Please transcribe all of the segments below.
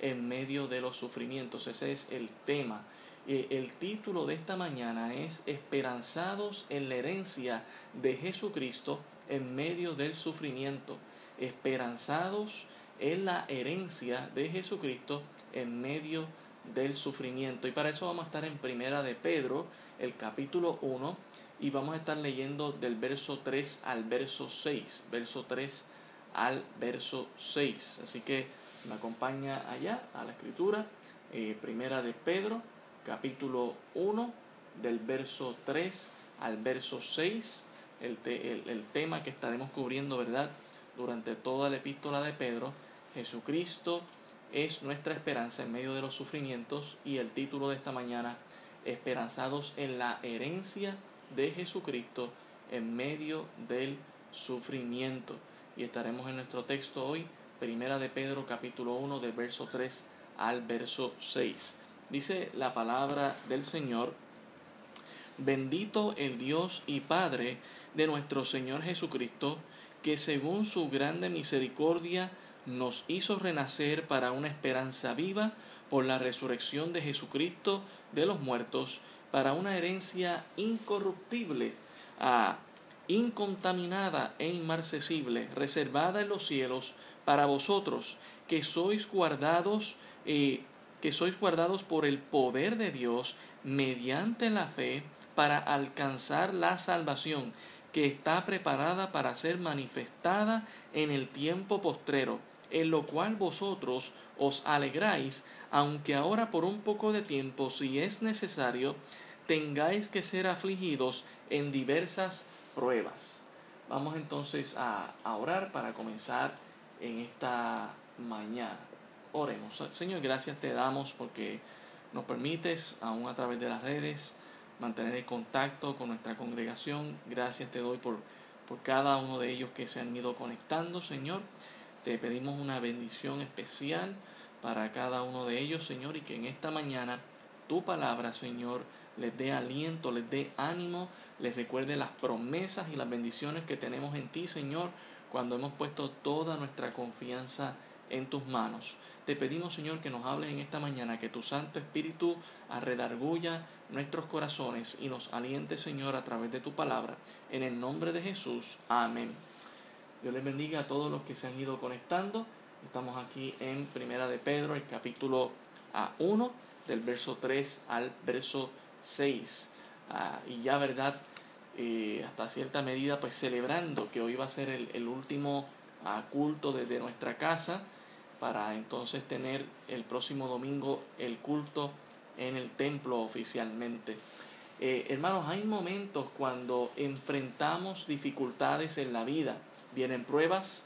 en medio de los sufrimientos. Ese es el tema. Eh, el título de esta mañana es Esperanzados en la herencia de Jesucristo en medio del sufrimiento. Esperanzados en la herencia de Jesucristo en medio del sufrimiento. Y para eso vamos a estar en Primera de Pedro, el capítulo 1, y vamos a estar leyendo del verso 3 al verso 6. Verso 3 al verso 6. Así que me acompaña allá a la escritura. Eh, primera de Pedro, capítulo 1, del verso 3 al verso 6. El, el tema que estaremos cubriendo, ¿verdad? Durante toda la epístola de Pedro. Jesucristo es nuestra esperanza en medio de los sufrimientos y el título de esta mañana, Esperanzados en la herencia de Jesucristo en medio del sufrimiento. Y estaremos en nuestro texto hoy, Primera de Pedro capítulo 1 del verso 3 al verso 6. Dice la palabra del Señor, bendito el Dios y Padre de nuestro Señor Jesucristo, que según su grande misericordia nos hizo renacer para una esperanza viva por la resurrección de Jesucristo de los muertos, para una herencia incorruptible, ah, incontaminada e inmarcesible, reservada en los cielos para vosotros, que sois guardados, eh, que sois guardados por el poder de Dios mediante la fe para alcanzar la salvación que está preparada para ser manifestada en el tiempo postrero, en lo cual vosotros os alegráis, aunque ahora por un poco de tiempo, si es necesario, tengáis que ser afligidos en diversas pruebas. Vamos entonces a, orar para comenzar en esta mañana. Oremos. Señor, gracias te damos porque nos permites, aún a través de las redes, mantener el contacto con nuestra congregación. Gracias te doy por, por cada uno de ellos que se han ido conectando, Señor. Te pedimos una bendición especial para cada uno de ellos, Señor, y que en esta mañana tu palabra, Señor, les dé aliento, les dé ánimo, les recuerde las promesas y las bendiciones que tenemos en ti, Señor, cuando hemos puesto toda nuestra confianza en tus manos. Te pedimos, Señor, que nos hables en esta mañana, que tu Santo Espíritu arredarguya nuestros corazones y nos aliente, Señor, a través de tu palabra. En el nombre de Jesús. Amén. Dios les bendiga a todos los que se han ido conectando. Estamos aquí en Primera de Pedro, el capítulo 1, del verso 3 al verso 6. Ah, y ya, ¿verdad? Eh, hasta cierta medida, pues celebrando que hoy va a ser el, último ah, culto desde nuestra casa, para entonces tener el próximo domingo el culto en el templo oficialmente. Eh, hermanos, hay momentos cuando enfrentamos dificultades en la vida. Vienen pruebas,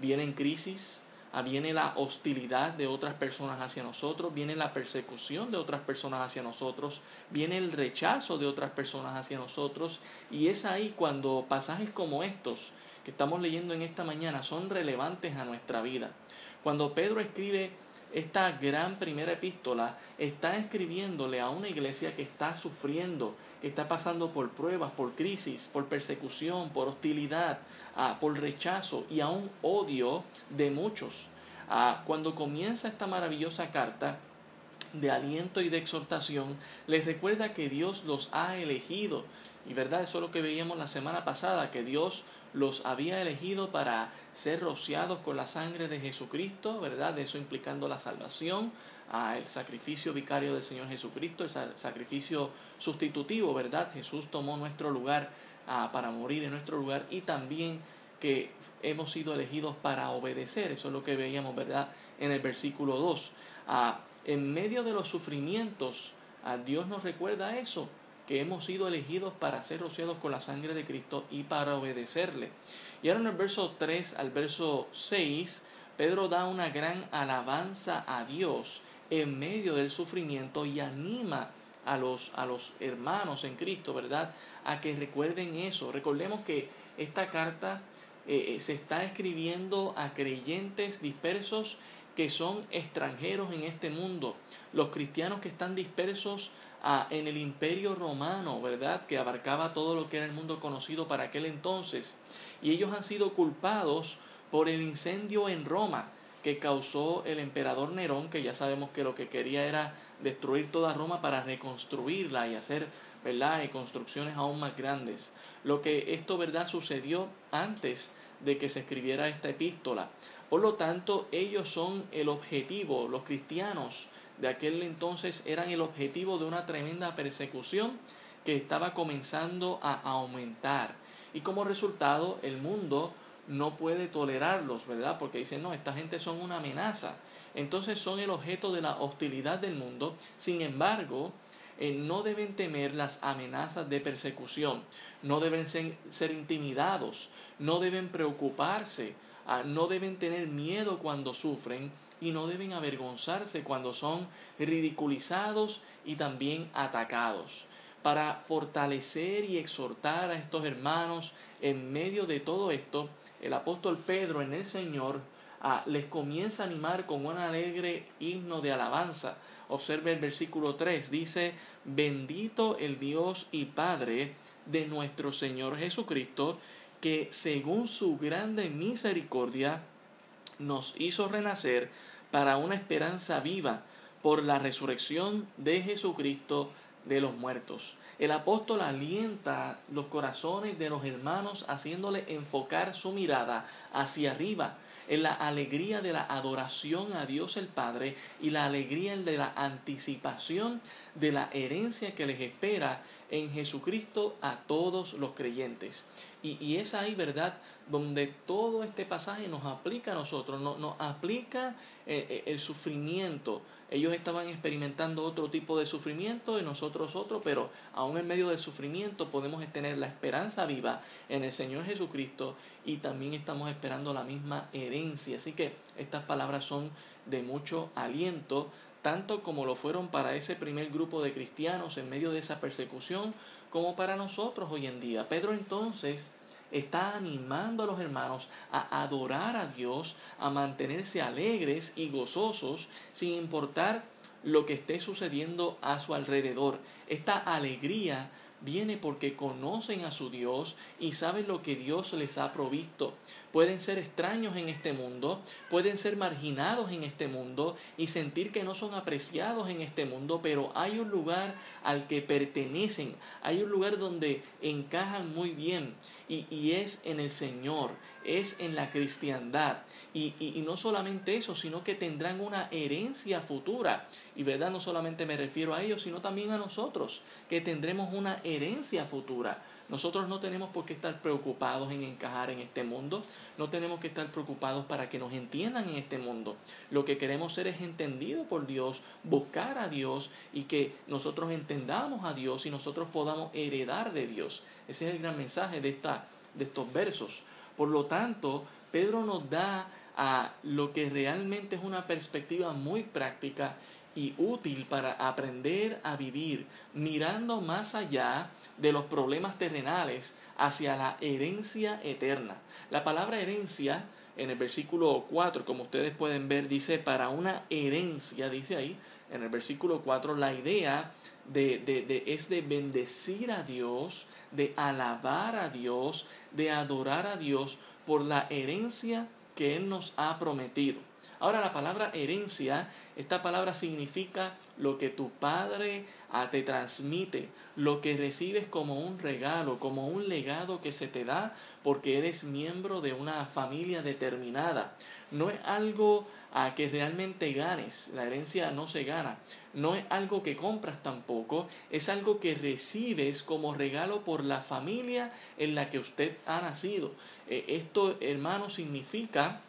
vienen crisis, viene la hostilidad de otras personas hacia nosotros, viene la persecución de otras personas hacia nosotros, viene el rechazo de otras personas hacia nosotros y es ahí cuando pasajes como estos que estamos leyendo en esta mañana son relevantes a nuestra vida. Cuando Pedro escribe esta gran primera epístola está escribiéndole a una iglesia que está sufriendo, que está pasando por pruebas, por crisis, por persecución, por hostilidad, ah, por rechazo y aún odio de muchos. Ah, cuando comienza esta maravillosa carta, de aliento y de exhortación, les recuerda que Dios los ha elegido. Y verdad, eso es lo que veíamos la semana pasada, que Dios los había elegido para ser rociados con la sangre de Jesucristo, ¿verdad? Eso implicando la salvación, el sacrificio vicario del Señor Jesucristo, el sacrificio sustitutivo, ¿verdad? Jesús tomó nuestro lugar para morir en nuestro lugar y también que hemos sido elegidos para obedecer, eso es lo que veíamos, ¿verdad? En el versículo 2. en medio de los sufrimientos, a Dios nos recuerda eso, que hemos sido elegidos para ser rociados con la sangre de Cristo y para obedecerle. Y ahora en el verso 3 al verso 6, Pedro da una gran alabanza a Dios en medio del sufrimiento y anima a los, a los hermanos en Cristo, ¿verdad? A que recuerden eso. Recordemos que esta carta eh, eh, se está escribiendo a creyentes dispersos que son extranjeros en este mundo. Los cristianos que están dispersos en el imperio romano, ¿verdad? Que abarcaba todo lo que era el mundo conocido para aquel entonces. Y ellos han sido culpados por el incendio en Roma, que causó el emperador Nerón, que ya sabemos que lo que quería era destruir toda Roma para reconstruirla y hacer ¿verdad? Y construcciones aún más grandes. Lo que esto verdad sucedió antes de que se escribiera esta epístola. Por lo tanto, ellos son el objetivo, los cristianos de aquel entonces eran el objetivo de una tremenda persecución que estaba comenzando a aumentar. Y como resultado, el mundo no puede tolerarlos, ¿verdad? Porque dicen, no, esta gente son una amenaza. Entonces son el objeto de la hostilidad del mundo. Sin embargo, no deben temer las amenazas de persecución, no deben ser, intimidados, no deben preocuparse, ah, no deben tener miedo cuando sufren y no deben avergonzarse cuando son ridiculizados y también atacados para fortalecer y exhortar a estos hermanos en medio de todo esto, el apóstol Pedro en el Señor ah, les comienza a animar con un alegre himno de alabanza. Observe el versículo 3, dice, bendito el Dios y Padre de nuestro Señor Jesucristo, que según su grande misericordia nos hizo renacer para una esperanza viva por la resurrección de Jesucristo de los muertos. El apóstol alienta los corazones de los hermanos haciéndole enfocar su mirada hacia arriba, en la alegría de la adoración a Dios el Padre y la alegría de la anticipación de la herencia que les espera en Jesucristo a todos los creyentes. Y, y es ahí, ¿verdad?, donde todo este pasaje nos aplica a nosotros, nos, nos aplica eh, eh, el sufrimiento. Ellos estaban experimentando otro tipo de sufrimiento y nosotros otro, pero aún en medio del sufrimiento podemos tener la esperanza viva en el Señor Jesucristo y también estamos esperando la misma herencia. Así que estas palabras son de mucho aliento, tanto como lo fueron para ese primer grupo de cristianos en medio de esa persecución, como para nosotros hoy en día. Pedro entonces está animando a los hermanos a adorar a Dios, a mantenerse alegres y gozosos sin importar lo que esté sucediendo a su alrededor. Esta alegría viene porque conocen a su Dios y saben lo que Dios les ha provisto. Pueden ser extraños en este mundo, pueden ser marginados en este mundo y sentir que no son apreciados en este mundo, pero hay un lugar al que pertenecen, hay un lugar donde encajan muy bien y, y es en el Señor, es en la cristiandad. Y, y, no solamente eso, sino que tendrán una herencia futura. Y verdad, no solamente me refiero a ellos, sino también a nosotros, que tendremos una herencia futura. Nosotros no tenemos por qué estar preocupados en encajar en este mundo, no tenemos que estar preocupados para que nos entiendan en este mundo. Lo que queremos ser es entendido por Dios, buscar a Dios y que nosotros entendamos a Dios y nosotros podamos heredar de Dios. Ese es el gran mensaje de, esta, de estos versos. Por lo tanto, Pedro nos da a lo que realmente es una perspectiva muy práctica y útil para aprender a vivir mirando más allá de los problemas terrenales hacia la herencia eterna. La palabra herencia en el versículo 4, como ustedes pueden ver, dice para una herencia, dice ahí, en el versículo 4, la idea de, de, de, es de bendecir a Dios, de alabar a Dios, de adorar a Dios por la herencia que Él nos ha prometido. Ahora la palabra herencia, esta palabra significa lo que tu padre ah, te transmite, lo que recibes como un regalo, como un legado que se te da porque eres miembro de una familia determinada. No es algo a que realmente ganes, la herencia no se gana, no es algo que compras tampoco, es algo que recibes como regalo por la familia en la que usted ha nacido. Eh, esto, hermano, significa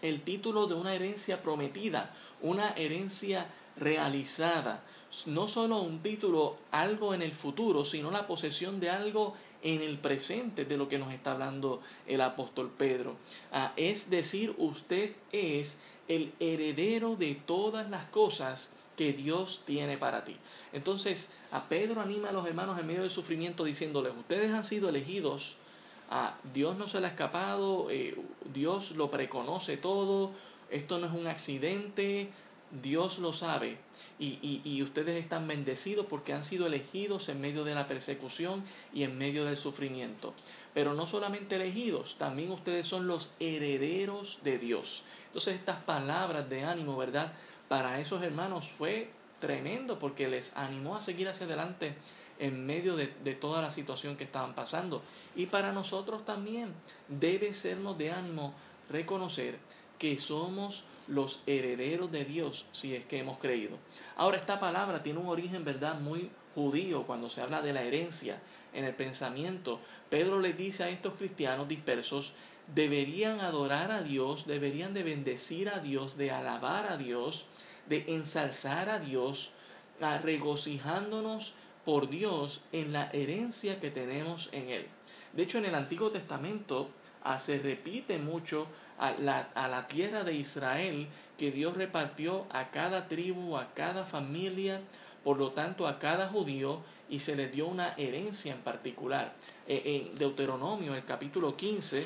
el título de una herencia prometida, una herencia realizada. No solo un título, algo en el futuro, sino la posesión de algo en el presente de lo que nos está hablando el apóstol Pedro. Ah, es decir, usted es el heredero de todas las cosas que Dios tiene para ti. Entonces, a Pedro anima a los hermanos en medio del sufrimiento diciéndoles, ustedes han sido elegidos Dios no se le ha escapado, eh, Dios lo preconoce todo, esto no es un accidente, Dios lo sabe y, y, ustedes están bendecidos porque han sido elegidos en medio de la persecución y en medio del sufrimiento. Pero no solamente elegidos, también ustedes son los herederos de Dios. Entonces estas palabras de ánimo, ¿verdad? Para esos hermanos fue tremendo porque les animó a seguir hacia adelante en medio de, de, toda la situación que estaban pasando. Y para nosotros también debe sernos de ánimo reconocer que somos los herederos de Dios si es que hemos creído. Ahora esta palabra tiene un origen, ¿verdad?, muy judío cuando se habla de la herencia en el pensamiento. Pedro le dice a estos cristianos dispersos, deberían adorar a Dios, deberían de bendecir a Dios, de alabar a Dios, de ensalzar a Dios, regocijándonos por Dios en la herencia que tenemos en Él. De hecho, en el Antiguo Testamento ah, se repite mucho a la, a la tierra de Israel que Dios repartió a cada tribu, a cada familia, por lo tanto a cada judío y se le dio una herencia en particular. Eh, en Deuteronomio, el capítulo 15,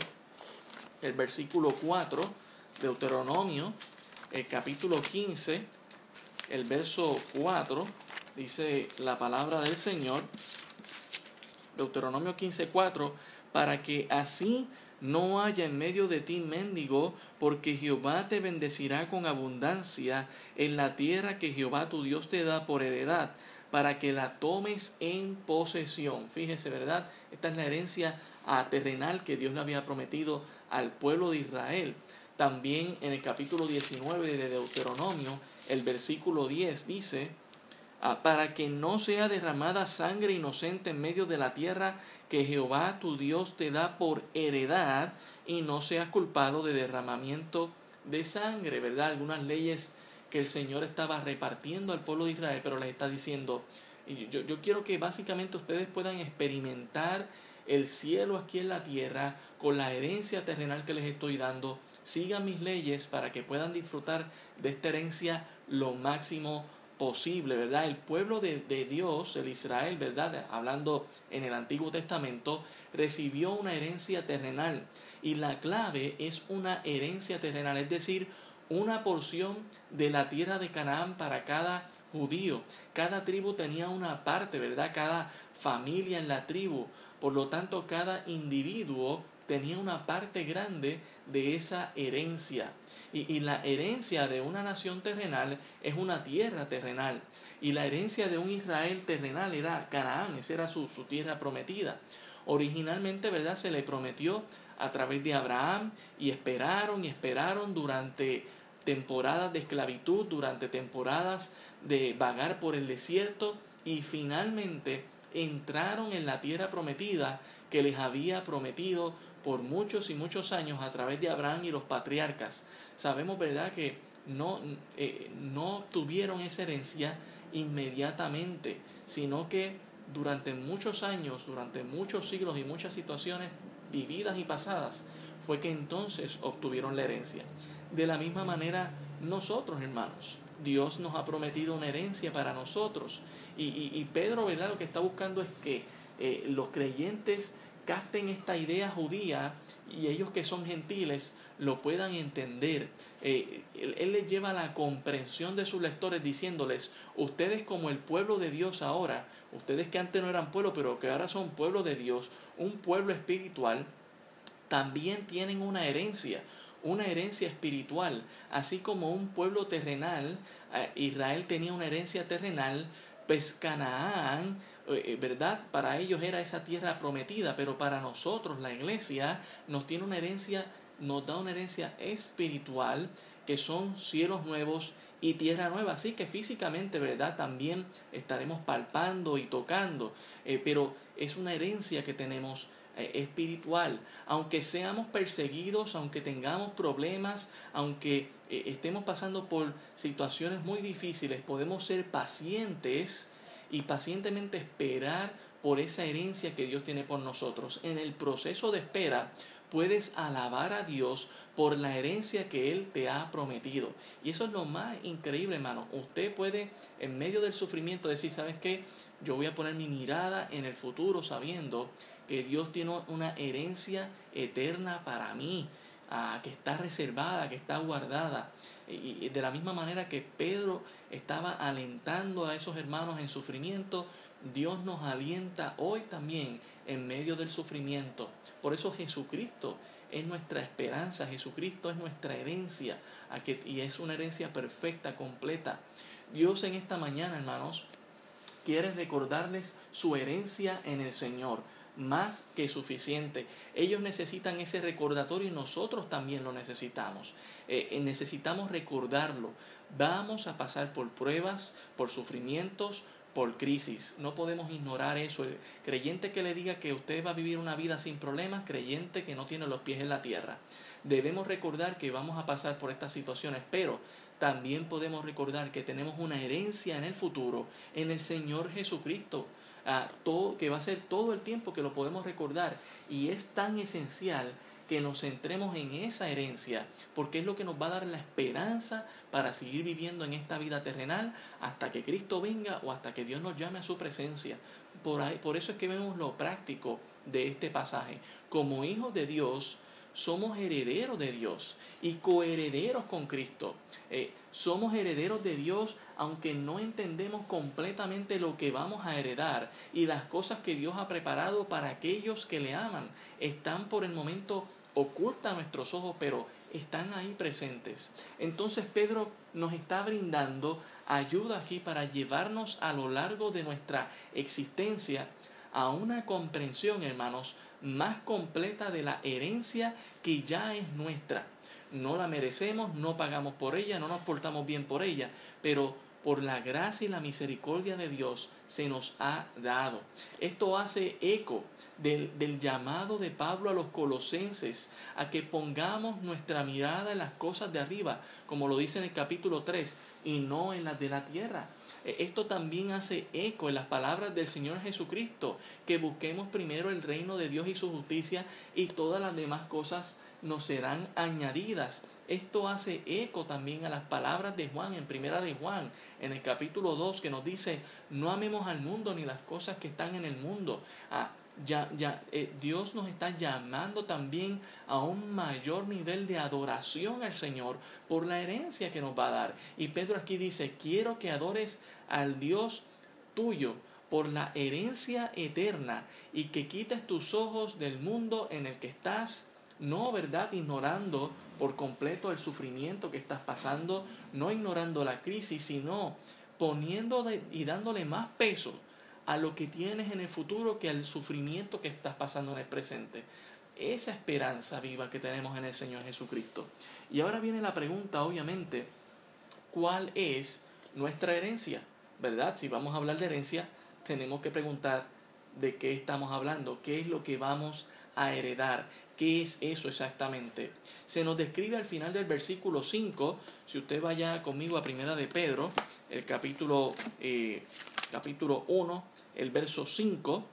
el versículo 4, Deuteronomio, el capítulo 15, el verso 4, dice la palabra del Señor, Deuteronomio 15, 4, para que así no haya en medio de ti mendigo, porque Jehová te bendecirá con abundancia en la tierra que Jehová tu Dios te da por heredad, para que la tomes en posesión. Fíjese, ¿verdad? Esta es la herencia terrenal que Dios le había prometido al pueblo de Israel. También en el capítulo 19 de Deuteronomio, el versículo 10 dice, para que no sea derramada sangre inocente en medio de la tierra que Jehová tu Dios te da por heredad y no seas culpado de derramamiento de sangre, ¿verdad? Algunas leyes que el Señor estaba repartiendo al pueblo de Israel, pero les está diciendo, yo, yo quiero que básicamente ustedes puedan experimentar el cielo aquí en la tierra con la herencia terrenal que les estoy dando. Sigan mis leyes para que puedan disfrutar de esta herencia lo máximo posible, ¿verdad? El pueblo de, de, Dios, el Israel, ¿verdad? Hablando en el Antiguo Testamento, recibió una herencia terrenal y la clave es una herencia terrenal, es decir, una porción de la tierra de Canaán para cada judío. Cada tribu tenía una parte, ¿verdad? Cada familia en la tribu. Por lo tanto, cada individuo tenía una parte grande de esa herencia. Y, la herencia de una nación terrenal es una tierra terrenal. Y la herencia de un Israel terrenal era Canaán, esa era su, su tierra prometida. Originalmente, ¿verdad? Se le prometió a través de Abraham y esperaron y esperaron durante temporadas de esclavitud, durante temporadas de vagar por el desierto y finalmente entraron en la tierra prometida que les había prometido por muchos y muchos años a través de Abraham y los patriarcas. Sabemos, ¿verdad?, que no, eh, no tuvieron esa herencia inmediatamente, sino que durante muchos años, durante muchos siglos y muchas situaciones vividas y pasadas, fue que entonces obtuvieron la herencia. De la misma manera, nosotros, hermanos, Dios nos ha prometido una herencia para nosotros. Y, y, Pedro, ¿verdad? Lo que está buscando es que eh, los creyentes capten esta idea judía y ellos que son gentiles lo puedan entender. Eh, él, les lleva la comprensión de sus lectores diciéndoles, ustedes como el pueblo de Dios ahora, ustedes que antes no eran pueblo, pero que ahora son pueblo de Dios, un pueblo espiritual, también tienen una herencia, una herencia espiritual, así como un pueblo terrenal, eh, Israel tenía una herencia terrenal, pues Canaán, ¿verdad? Para ellos era esa tierra prometida, pero para nosotros, la iglesia, nos tiene una herencia, nos da una herencia espiritual, que son cielos nuevos y tierra nueva. Así que físicamente, ¿verdad? También estaremos palpando y tocando, pero es una herencia que tenemos eh, espiritual. Aunque seamos perseguidos, aunque tengamos problemas, aunque eh, estemos pasando por situaciones muy difíciles, podemos ser pacientes y pacientemente esperar por esa herencia que Dios tiene por nosotros. En el proceso de espera puedes alabar a Dios por la herencia que Él te ha prometido. Y eso es lo más increíble, hermano. Usted puede, en medio del sufrimiento, decir, ¿sabes qué? Yo voy a poner mi mirada en el futuro sabiendo que Dios tiene una herencia eterna para mí. que está reservada, que está guardada. Y, de la misma manera que Pedro estaba alentando a esos hermanos en sufrimiento, Dios nos alienta hoy también en medio del sufrimiento. Por eso Jesucristo es nuestra esperanza, Jesucristo es nuestra herencia y es una herencia perfecta, completa. Dios en esta mañana, hermanos, quiere recordarles su herencia en el Señor más que suficiente. Ellos necesitan ese recordatorio y nosotros también lo necesitamos. Eh, eh, necesitamos recordarlo. Vamos a pasar por pruebas, por sufrimientos, por crisis. No podemos ignorar eso. Creyente que le diga que usted va a vivir una vida sin problemas, creyente que no tiene los pies en la tierra. Debemos recordar que vamos a pasar por estas situaciones, pero también podemos recordar que tenemos una herencia en el futuro, en el Señor Jesucristo todo, que va a ser todo el tiempo que lo podemos recordar. Y es tan esencial que nos centremos en esa herencia, porque es lo que nos va a dar la esperanza para seguir viviendo en esta vida terrenal hasta que Cristo venga o hasta que Dios nos llame a su presencia. Por, ahí, por eso es que vemos lo práctico de este pasaje. Como hijos de Dios, somos herederos de Dios y coherederos con Cristo. Eh, somos herederos de Dios aunque no entendemos completamente lo que vamos a heredar y las cosas que Dios ha preparado para aquellos que le aman. Están por el momento ocultas a nuestros ojos, pero están ahí presentes. Entonces Pedro nos está brindando ayuda aquí para llevarnos a lo largo de nuestra existencia a una comprensión, hermanos, más completa de la herencia que ya es nuestra. No la merecemos, no pagamos por ella, no nos portamos bien por ella, pero por la gracia y la misericordia de Dios se nos ha dado. Esto hace eco del, del, llamado de Pablo a los colosenses a que pongamos nuestra mirada en las cosas de arriba, como lo dice en el capítulo 3, y no en las de la tierra. E, esto también hace eco en las palabras del Señor Jesucristo, que busquemos primero el reino de Dios y su justicia y todas las demás cosas nos serán añadidas. Esto hace eco también a las palabras de Juan en primera de Juan, en el capítulo 2, que nos dice, no amemos al mundo ni las cosas que están en el mundo. Ah, ya, ya, eh, Dios nos está llamando también a un mayor nivel de adoración al Señor por la herencia que nos va a dar. Y Pedro aquí dice, quiero que adores al Dios tuyo por la herencia eterna y que quites tus ojos del mundo en el que estás no, ¿verdad? Ignorando por completo el sufrimiento que estás pasando, no ignorando la crisis, sino poniendo y dándole más peso a lo que tienes en el futuro que al sufrimiento que estás pasando en el presente. Esa esperanza viva que tenemos en el Señor Jesucristo. Y ahora viene la pregunta, obviamente, ¿cuál es nuestra herencia? ¿Verdad? Si vamos a hablar de herencia, tenemos que preguntar de qué estamos hablando, qué es lo que vamos a heredar. ¿Qué es eso exactamente? Se nos describe al final del versículo 5, si usted vaya conmigo a Primera de Pedro, el capítulo, eh, capítulo 1, el verso 5,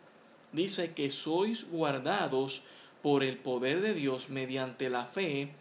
dice que sois guardados por el poder de Dios mediante la fe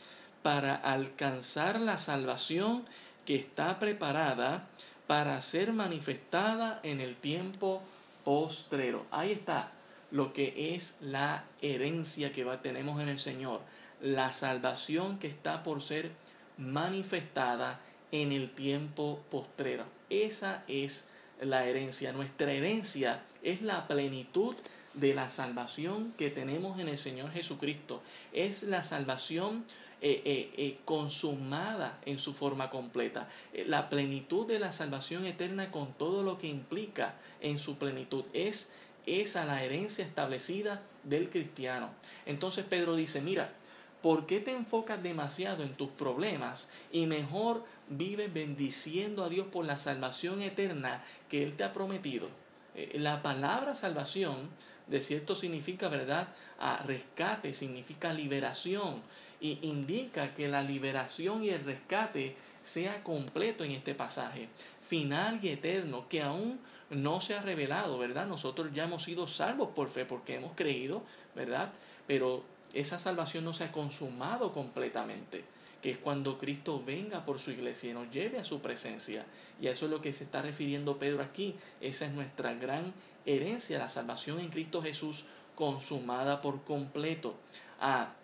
para alcanzar la salvación que está preparada para ser manifestada en el tiempo postrero. Ahí está lo que es la herencia que tenemos en el Señor, la salvación que está por ser manifestada en el tiempo postrero. Esa es la herencia. Nuestra herencia es la plenitud de la salvación que tenemos en el Señor Jesucristo. Es la salvación eh, eh, eh, consumada en su forma completa. la plenitud de la salvación eterna con todo lo que implica en su plenitud. Es esa la herencia establecida del cristiano. Entonces Pedro dice, mira, ¿por qué te enfocas demasiado en tus problemas y mejor vive bendiciendo a Dios por la salvación eterna que Él te ha prometido? Eh, la palabra salvación, de cierto, significa, ¿verdad? A rescate, significa liberación y indica que la liberación y el rescate sea completo en este pasaje, final y eterno, que aún no se ha revelado, ¿verdad? Nosotros ya hemos sido salvos por fe porque hemos creído, ¿verdad? Pero esa salvación no se ha consumado completamente, que es cuando Cristo venga por su iglesia y nos lleve a su presencia. Y a eso es lo que se está refiriendo Pedro aquí. Esa es nuestra gran herencia, la salvación en Cristo Jesús consumada por completo. Ah,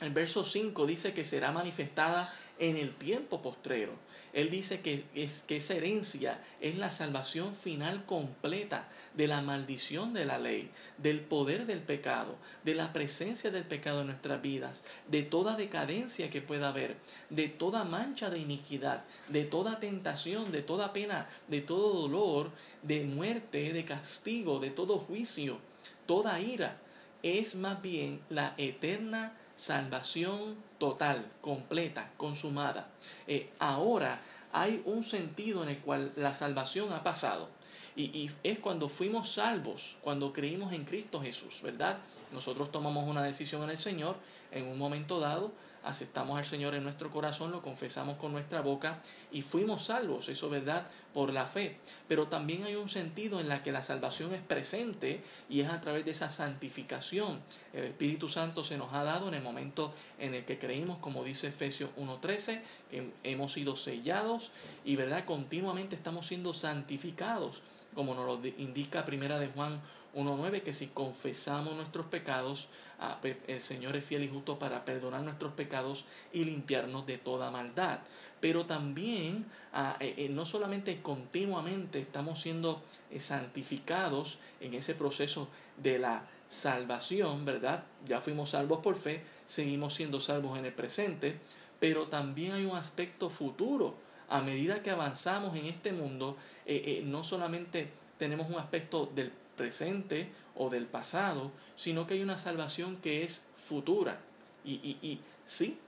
el verso 5 dice que será manifestada en el tiempo postrero. Él dice que, es, que esa herencia es la salvación final completa de la maldición de la ley, del poder del pecado, de la presencia del pecado en nuestras vidas, de toda decadencia que pueda haber, de toda mancha de iniquidad, de toda tentación, de toda pena, de todo dolor, de muerte, de castigo, de todo juicio, toda ira. Es más bien la eterna salvación total, completa, consumada. Eh, ahora hay un sentido en el cual la salvación ha pasado. Y, y, es cuando fuimos salvos, cuando creímos en Cristo Jesús, ¿verdad? Nosotros tomamos una decisión en el Señor en un momento dado, aceptamos al Señor en nuestro corazón, lo confesamos con nuestra boca y fuimos salvos, eso verdad, por la fe. Pero también hay un sentido en la que la salvación es presente y es a través de esa santificación. El Espíritu Santo se nos ha dado en el momento en el que creímos, como dice Efesios 1.13, que hemos sido sellados y verdad, continuamente estamos siendo santificados, como nos lo indica Primera de Juan 1.9 que si confesamos nuestros pecados, ah, el Señor es fiel y justo para perdonar nuestros pecados y limpiarnos de toda maldad. Pero también ah, eh, eh, no solamente continuamente estamos siendo eh, santificados en ese proceso de la salvación, ¿verdad? Ya fuimos salvos por fe, seguimos siendo salvos en el presente, pero también hay un aspecto futuro. A medida que avanzamos en este mundo, no solamente tenemos un aspecto del presente o del pasado, sino que hay una salvación que es futura. Y, y, y sí,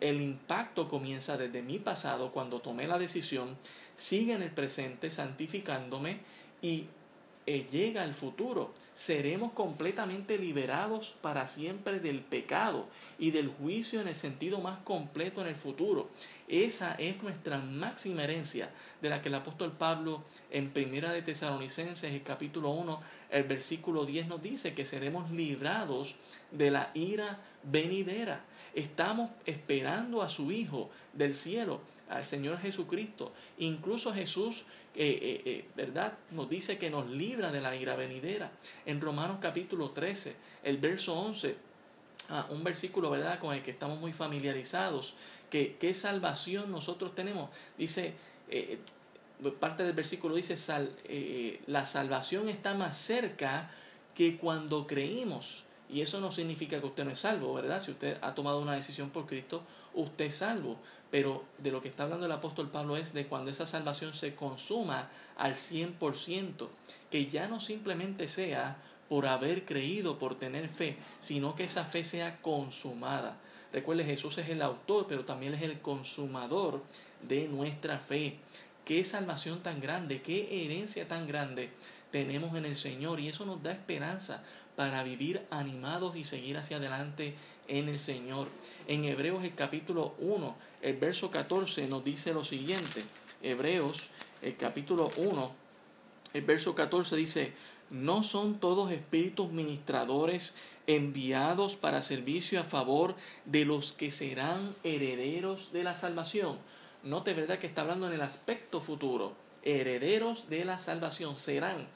el impacto comienza desde mi pasado cuando tomé la decisión, sigue en el presente santificándome y eh, llega el futuro. Seremos completamente liberados para siempre del pecado y del juicio en el sentido más completo en el futuro. Esa es nuestra máxima herencia de la que el apóstol Pablo en Primera de Tesalonicenses, el capítulo 1, el versículo 10 nos dice que seremos librados de la ira venidera. Estamos esperando a su Hijo del cielo al Señor Jesucristo. Incluso Jesús, eh, eh, eh, ¿verdad? Nos dice que nos libra de la ira venidera. En Romanos capítulo 13, el verso 11, ah, un versículo, ¿verdad? Con el que estamos muy familiarizados. Que, ¿Qué salvación nosotros tenemos? Dice, parte del versículo dice, la salvación está más cerca que cuando creímos. Y eso no significa que usted no es salvo, ¿verdad? Si usted ha tomado una decisión por Cristo, usted es salvo. Pero de lo que está hablando el apóstol Pablo es de cuando esa salvación se consuma al 100%, que ya no simplemente sea por haber creído, por tener fe, sino que esa fe sea consumada. Recuerde, Jesús es el autor, pero también es el consumador de nuestra fe. Qué salvación tan grande, qué herencia tan grande tenemos en el Señor y eso nos da esperanza para vivir animados y seguir hacia adelante en el Señor. En Hebreos el capítulo 1, el verso 14 nos dice lo siguiente. Hebreos el capítulo 1, el verso 14 dice, no son todos espíritus ministradores enviados para servicio a favor de los que serán herederos de la salvación. Note, ¿verdad? Que está hablando en el aspecto futuro. Herederos de la salvación serán.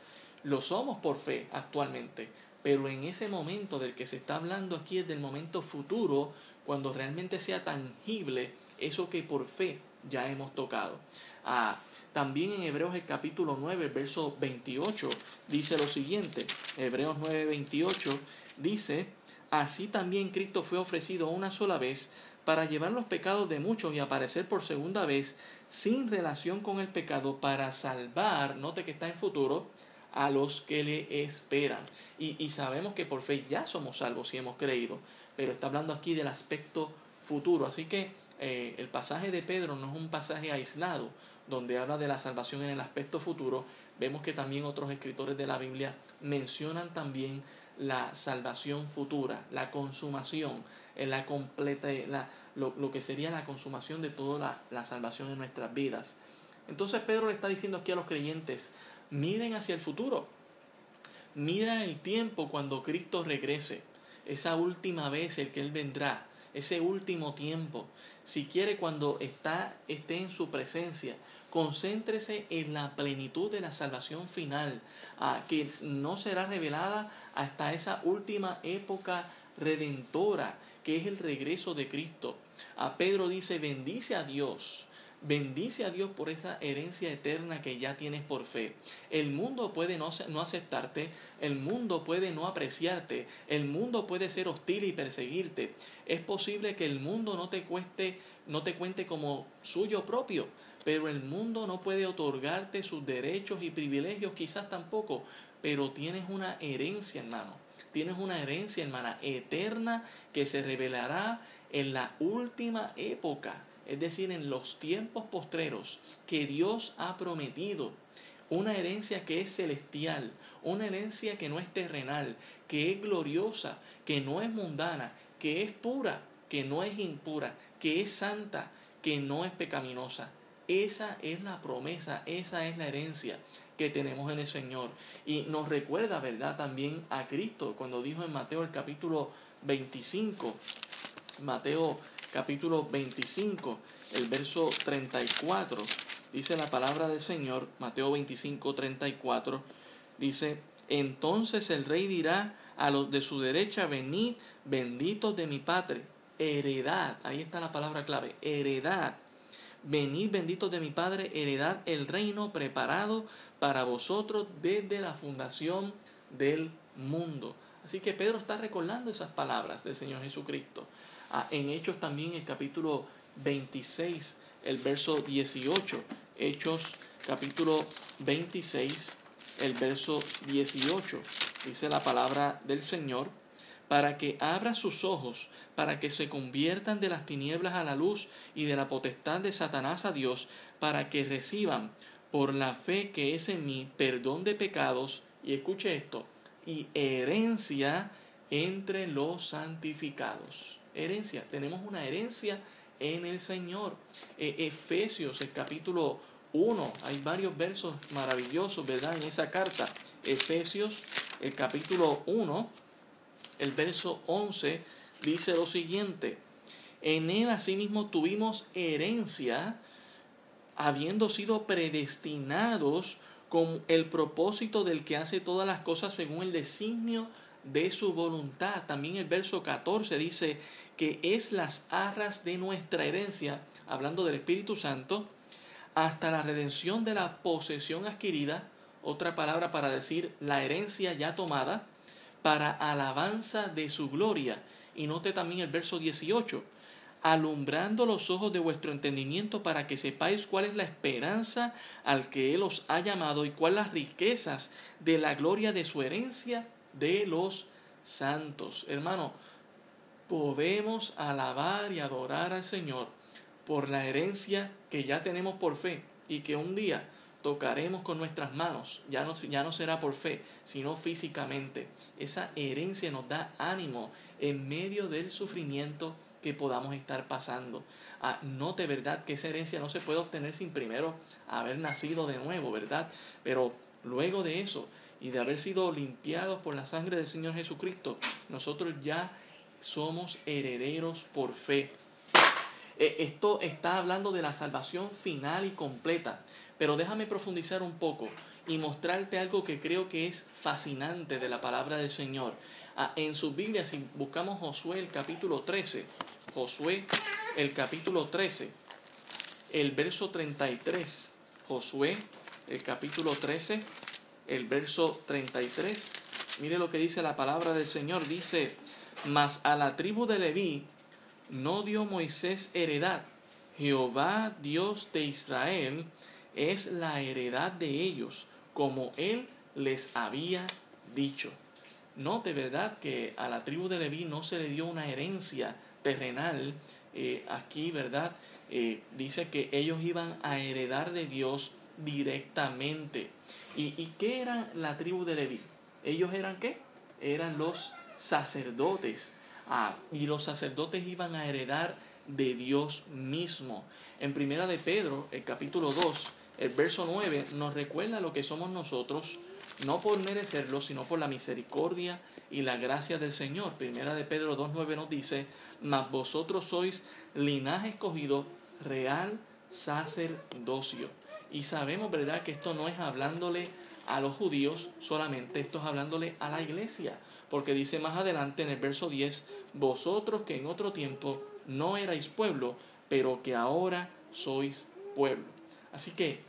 Lo somos por fe actualmente pero en ese momento del que se está hablando aquí es del momento futuro, cuando realmente sea tangible eso que por fe ya hemos tocado. Ah, también en Hebreos el capítulo 9, el verso 28, dice lo siguiente, Hebreos 9, 28 dice, así también Cristo fue ofrecido una sola vez para llevar los pecados de muchos y aparecer por segunda vez sin relación con el pecado para salvar, note que está en futuro, a los que le esperan. Y, sabemos que por fe ya somos salvos si hemos creído, pero está hablando aquí del aspecto futuro. Así que eh, el pasaje de Pedro no es un pasaje aislado donde habla de la salvación en el aspecto futuro. Vemos que también otros escritores de la Biblia mencionan también la salvación futura, la consumación, la completa, la, lo, que sería la consumación de toda la, la salvación en nuestras vidas. Entonces Pedro le está diciendo aquí a los creyentes, miren hacia el futuro. Miren el tiempo cuando Cristo regrese, esa última vez el que Él vendrá, ese último tiempo. Si quiere, cuando está, esté en su presencia, concéntrese en la plenitud de la salvación final, que no será revelada hasta esa última época redentora que es el regreso de Cristo. A Pedro dice, bendice a Dios Bendice a Dios por esa herencia eterna que ya tienes por fe. El mundo puede no, no, aceptarte, el mundo puede no apreciarte, el mundo puede ser hostil y perseguirte. Es posible que el mundo no te cueste, no te cuente como suyo propio, pero el mundo no puede otorgarte sus derechos y privilegios, quizás tampoco, pero tienes una herencia, hermano. Tienes una herencia, hermana, eterna que se revelará en la última época es decir, en los tiempos postreros, que Dios ha prometido una herencia que es celestial, una herencia que no es terrenal, que es gloriosa, que no es mundana, que es pura, que no es impura, que es santa, que no es pecaminosa. Esa es la promesa, esa es la herencia que tenemos en el Señor. Y nos recuerda, ¿verdad?, también a Cristo cuando dijo en Mateo el capítulo 25, Mateo capítulo 25, el verso 34, dice la palabra del Señor, Mateo 25, 34, dice, entonces el rey dirá a los de su derecha, venid, benditos de mi Padre, heredad, ahí está la palabra clave, heredad, venid, benditos de mi Padre, heredad el reino preparado para vosotros desde la fundación del mundo. Así que Pedro está recordando esas palabras del Señor Jesucristo. Ah, en Hechos también el capítulo 26, el verso 18. Hechos capítulo 26, el verso 18. Dice la palabra del Señor, para que abra sus ojos, para que se conviertan de las tinieblas a la luz y de la potestad de Satanás a Dios, para que reciban por la fe que es en mí perdón de pecados, y escuche esto, y herencia entre los santificados herencia, tenemos una herencia en el Señor. E, Efesios, el capítulo 1, hay varios versos maravillosos, ¿verdad? En esa carta. Efesios, el capítulo 1, el verso 11, dice lo siguiente. En él asimismo tuvimos herencia, habiendo sido predestinados con el propósito del que hace todas las cosas según el designio de su voluntad. También el verso 14 dice que es las arras de nuestra herencia, hablando del Espíritu Santo, hasta la redención de la posesión adquirida, otra palabra para decir la herencia ya tomada, para alabanza de su gloria. Y note también el verso 18, alumbrando los ojos de vuestro entendimiento para que sepáis cuál es la esperanza al que Él os ha llamado y cuáles las riquezas de la gloria de su herencia de los santos. Hermano, podemos alabar y adorar al Señor por la herencia que ya tenemos por fe y que un día tocaremos con nuestras manos. Ya no, ya no será por fe, sino físicamente. Esa herencia nos da ánimo en medio del sufrimiento que podamos estar pasando. Ah, note, ¿verdad? Que esa herencia no se puede obtener sin primero haber nacido de nuevo, ¿verdad? Pero luego de eso y de haber sido limpiados por la sangre del Señor Jesucristo, nosotros ya somos herederos por fe. E, esto está hablando de la salvación final y completa, pero déjame profundizar un poco y mostrarte algo que creo que es fascinante de la palabra del Señor. Ah, en su Biblia, si buscamos Josué el capítulo 13, Josué el capítulo 13, el verso 33, Josué el capítulo 13, el verso 33, mire lo que dice la palabra del Señor, dice, mas a la tribu de Leví no dio Moisés heredad. Jehová Dios de Israel es la heredad de ellos, como él les había dicho. Note, ¿verdad?, que a la tribu de Leví no se le dio una herencia terrenal. Eh, aquí, ¿verdad?, eh, dice que ellos iban a heredar de Dios directamente. ¿Y, ¿Y qué eran la tribu de Leví? ¿Ellos eran qué? Eran los sacerdotes. Ah, y los sacerdotes iban a heredar de Dios mismo. En primera de Pedro, el capítulo 2, el verso 9, nos recuerda lo que somos nosotros, no por merecerlo, sino por la misericordia y la gracia del Señor. Primera de Pedro 2.9 nos dice, mas vosotros sois linaje escogido, real sacerdocio. Y sabemos, ¿verdad?, que esto no es hablándole a los judíos solamente, esto es hablándole a la iglesia, porque dice más adelante en el verso 10, vosotros que en otro tiempo no erais pueblo, pero que ahora sois pueblo. Así que,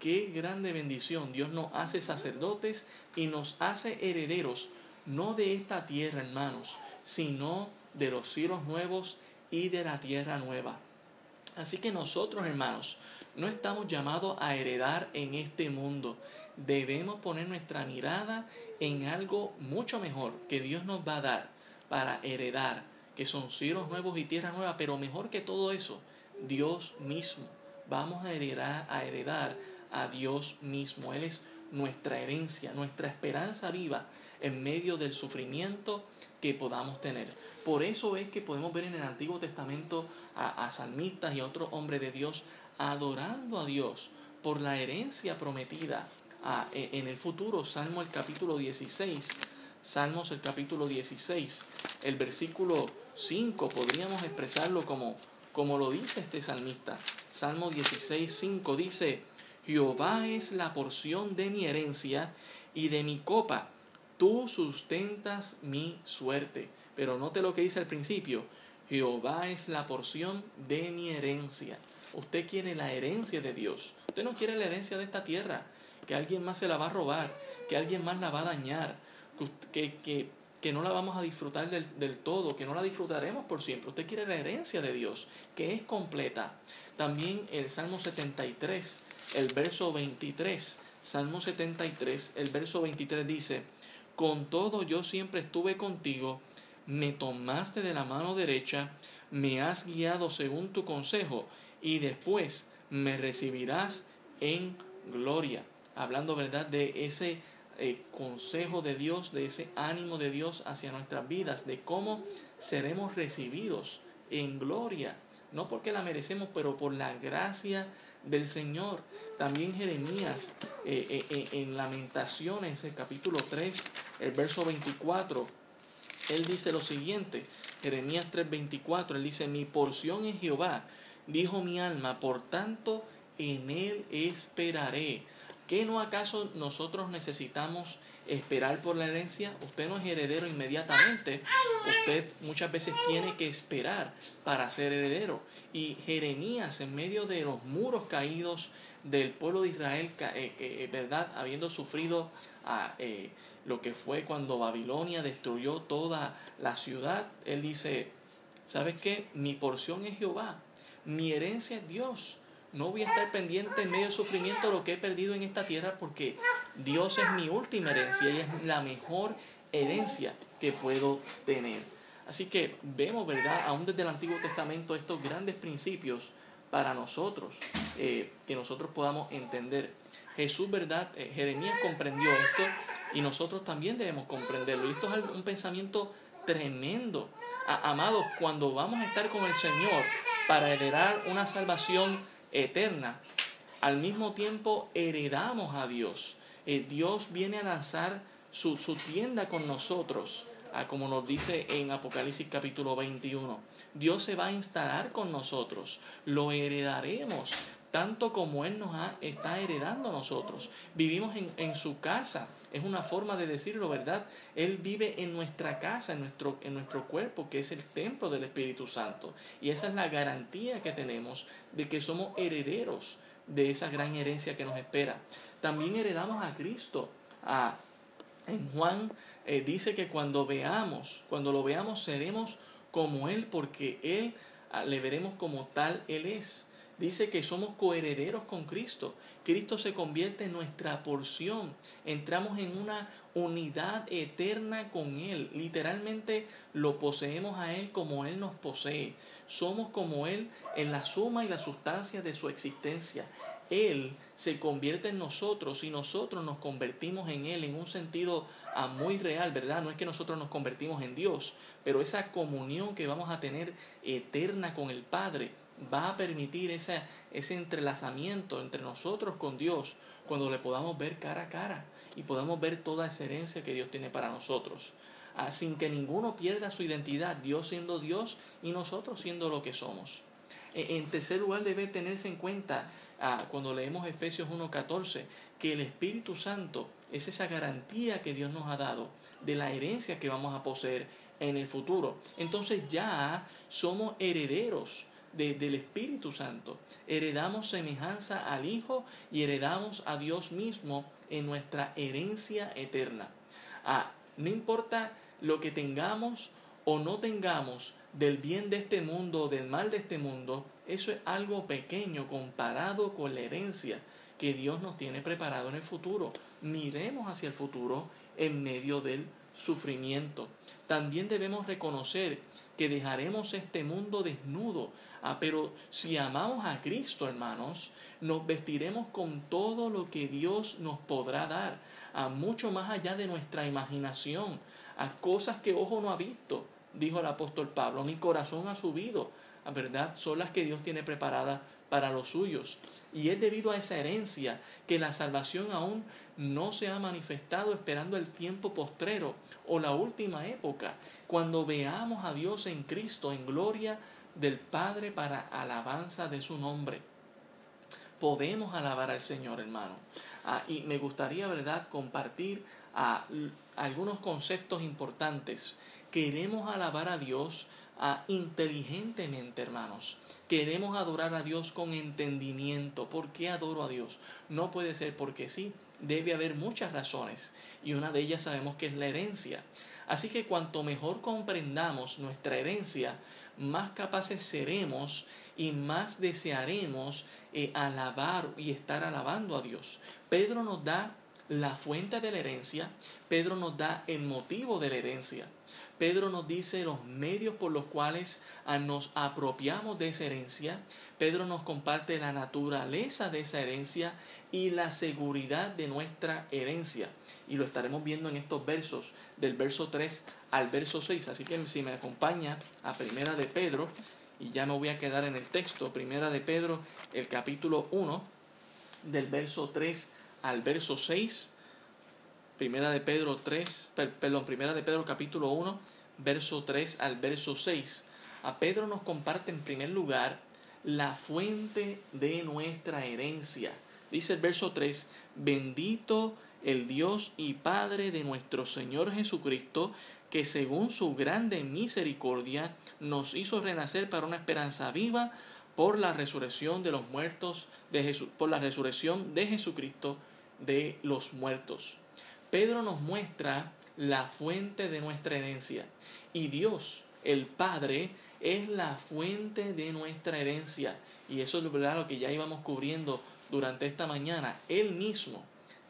qué grande bendición. Dios nos hace sacerdotes y nos hace herederos, no de esta tierra, hermanos, sino de los cielos nuevos y de la tierra nueva. Así que nosotros, hermanos, no estamos llamados a heredar en este mundo. Debemos poner nuestra mirada en algo mucho mejor que Dios nos va a dar para heredar, que son cielos nuevos y tierra nueva, pero mejor que todo eso, Dios mismo. Vamos a heredar, a heredar a Dios mismo. Él es nuestra herencia, nuestra esperanza viva en medio del sufrimiento que podamos tener. Por eso es que podemos ver en el Antiguo Testamento a, salmistas y a otros hombres de Dios adorando a Dios por la herencia prometida e, en el futuro. Salmo el capítulo 16. Salmos el capítulo 16. El versículo 5 podríamos expresarlo como, como lo dice este salmista. Salmo 16, 5 dice, Jehová es la porción de mi herencia y de mi copa. Tú sustentas mi suerte. Pero note lo que dice al principio. Jehová es la porción de mi herencia. Usted quiere la herencia de Dios. Usted no quiere la herencia de esta tierra, que alguien más se la va a robar, que alguien más la va a dañar, que, que, que no la vamos a disfrutar del, del, todo, que no la disfrutaremos por siempre. Usted quiere la herencia de Dios, que es completa. También el Salmo 73, el verso 23. Salmo 73, el verso 23 dice, Con todo yo siempre estuve contigo, me tomaste de la mano derecha, me has guiado según tu consejo, y después me recibirás en gloria. Hablando, ¿verdad?, de ese eh, consejo de Dios, de ese ánimo de Dios hacia nuestras vidas, de cómo seremos recibidos en gloria. No porque la merecemos, pero por la gracia del Señor. También Jeremías, eh, eh, en Lamentaciones, el capítulo 3, el verso 24, él dice lo siguiente, Jeremías 3:24, él dice, mi porción es Jehová, dijo mi alma, por tanto en él esperaré. ¿Qué no acaso nosotros necesitamos esperar por la herencia? Usted no es heredero inmediatamente, usted muchas veces tiene que esperar para ser heredero. Y Jeremías, en medio de los muros caídos del pueblo de Israel, eh, eh, ¿verdad? Habiendo sufrido a, eh, lo que fue cuando Babilonia destruyó toda la ciudad, él dice, ¿sabes qué? Mi porción es Jehová, mi herencia es Dios. No voy a estar pendiente en medio del sufrimiento de lo que he perdido en esta tierra porque Dios es mi última herencia y es la mejor herencia que puedo tener. Así que vemos, ¿verdad? Aún desde el Antiguo Testamento estos grandes principios para nosotros, eh, que nosotros podamos entender. Jesús, ¿verdad? Eh, Jeremías comprendió esto y nosotros también debemos comprenderlo. Y esto es un pensamiento tremendo. amados, cuando vamos a estar con el Señor para heredar una salvación eterna, al mismo tiempo heredamos a Dios. Eh, Dios viene a lanzar su, su tienda con nosotros, como nos dice en Apocalipsis capítulo 21. Dios se va a instalar con nosotros, lo heredaremos tanto como Él nos ha, está heredando nosotros. Vivimos en, en, su casa, es una forma de decirlo, ¿verdad? Él vive en nuestra casa, en nuestro, en nuestro cuerpo, que es el templo del Espíritu Santo. Y esa es la garantía que tenemos de que somos herederos de esa gran herencia que nos espera. También heredamos a Cristo. A, en Juan eh, dice que cuando veamos, cuando lo veamos, seremos como Él, porque Él ah, le veremos como tal Él es dice que somos coherederos con Cristo. Cristo se convierte en nuestra porción. Entramos en una unidad eterna con Él. Literalmente lo poseemos a Él como Él nos posee. Somos como Él en la suma y la sustancia de su existencia. Él se convierte en nosotros y nosotros nos convertimos en Él en un sentido ah, muy real, ¿verdad? No es que nosotros nos convertimos en Dios, pero esa comunión que vamos a tener eterna con el Padre va a permitir ese, ese entrelazamiento entre nosotros con Dios cuando le podamos ver cara a cara y podamos ver toda esa herencia que Dios tiene para nosotros. Ah, sin que ninguno pierda su identidad, Dios siendo Dios y nosotros siendo lo que somos. E, en tercer lugar debe tenerse en cuenta ah, cuando leemos Efesios 1.14 que el Espíritu Santo es esa garantía que Dios nos ha dado de la herencia que vamos a poseer en el futuro. Entonces ya somos herederos del Espíritu Santo. Heredamos semejanza al Hijo y heredamos a Dios mismo en nuestra herencia eterna. Ah, no importa lo que tengamos o no tengamos del bien de este mundo o del mal de este mundo, eso es algo pequeño comparado con la herencia que Dios nos tiene preparado en el futuro. Miremos hacia el futuro en medio del sufrimiento. También debemos reconocer que dejaremos este mundo desnudo. Ah, pero si amamos a Cristo, hermanos, nos vestiremos con todo lo que Dios nos podrá dar, a mucho más allá de nuestra imaginación, a cosas que ojo no ha visto, dijo el apóstol Pablo, mi corazón ha subido, ¿verdad? Son las que Dios tiene preparadas para los suyos. Y es debido a esa herencia que la salvación aún no se ha manifestado esperando el tiempo postrero o la última época, cuando veamos a Dios en Cristo en gloria del Padre para alabanza de su nombre. Podemos alabar al Señor, hermano. Ah, y me gustaría, ¿verdad?, compartir ah, algunos conceptos importantes. Queremos alabar a Dios inteligentemente, hermanos. Queremos adorar a Dios con entendimiento. ¿Por qué adoro a Dios? No puede ser porque sí. Debe haber muchas razones. Y una de ellas sabemos que es la herencia. Así que cuanto mejor comprendamos nuestra herencia, más capaces seremos y más desearemos eh, alabar y estar alabando a Dios. Pedro nos da la fuente de la herencia, Pedro nos da el motivo de la herencia. Pedro nos dice los medios por los cuales ah, nos apropiamos de esa herencia. Pedro nos comparte la naturaleza de esa herencia y la seguridad de nuestra herencia. Y lo estaremos viendo en estos versos, del verso 3 al verso 6. Así que si me acompaña a Primera de Pedro, y ya me voy a quedar en el texto, Primera de Pedro, el capítulo 1, del verso 3 al verso 6 Primera de Pedro 3, perdón, Primera de Pedro capítulo 1, verso 3 al verso 6. A Pedro nos comparte en primer lugar la fuente de nuestra herencia. Dice el verso 3, bendito el Dios y Padre de nuestro Señor Jesucristo, que según su grande misericordia nos hizo renacer para una esperanza viva por la resurrección de los muertos de Jesús, por la resurrección de Jesucristo de los muertos. Pedro nos muestra la fuente de nuestra herencia y Dios, el Padre, es la fuente de nuestra herencia. Y eso es lo que ya íbamos cubriendo durante esta mañana. Él mismo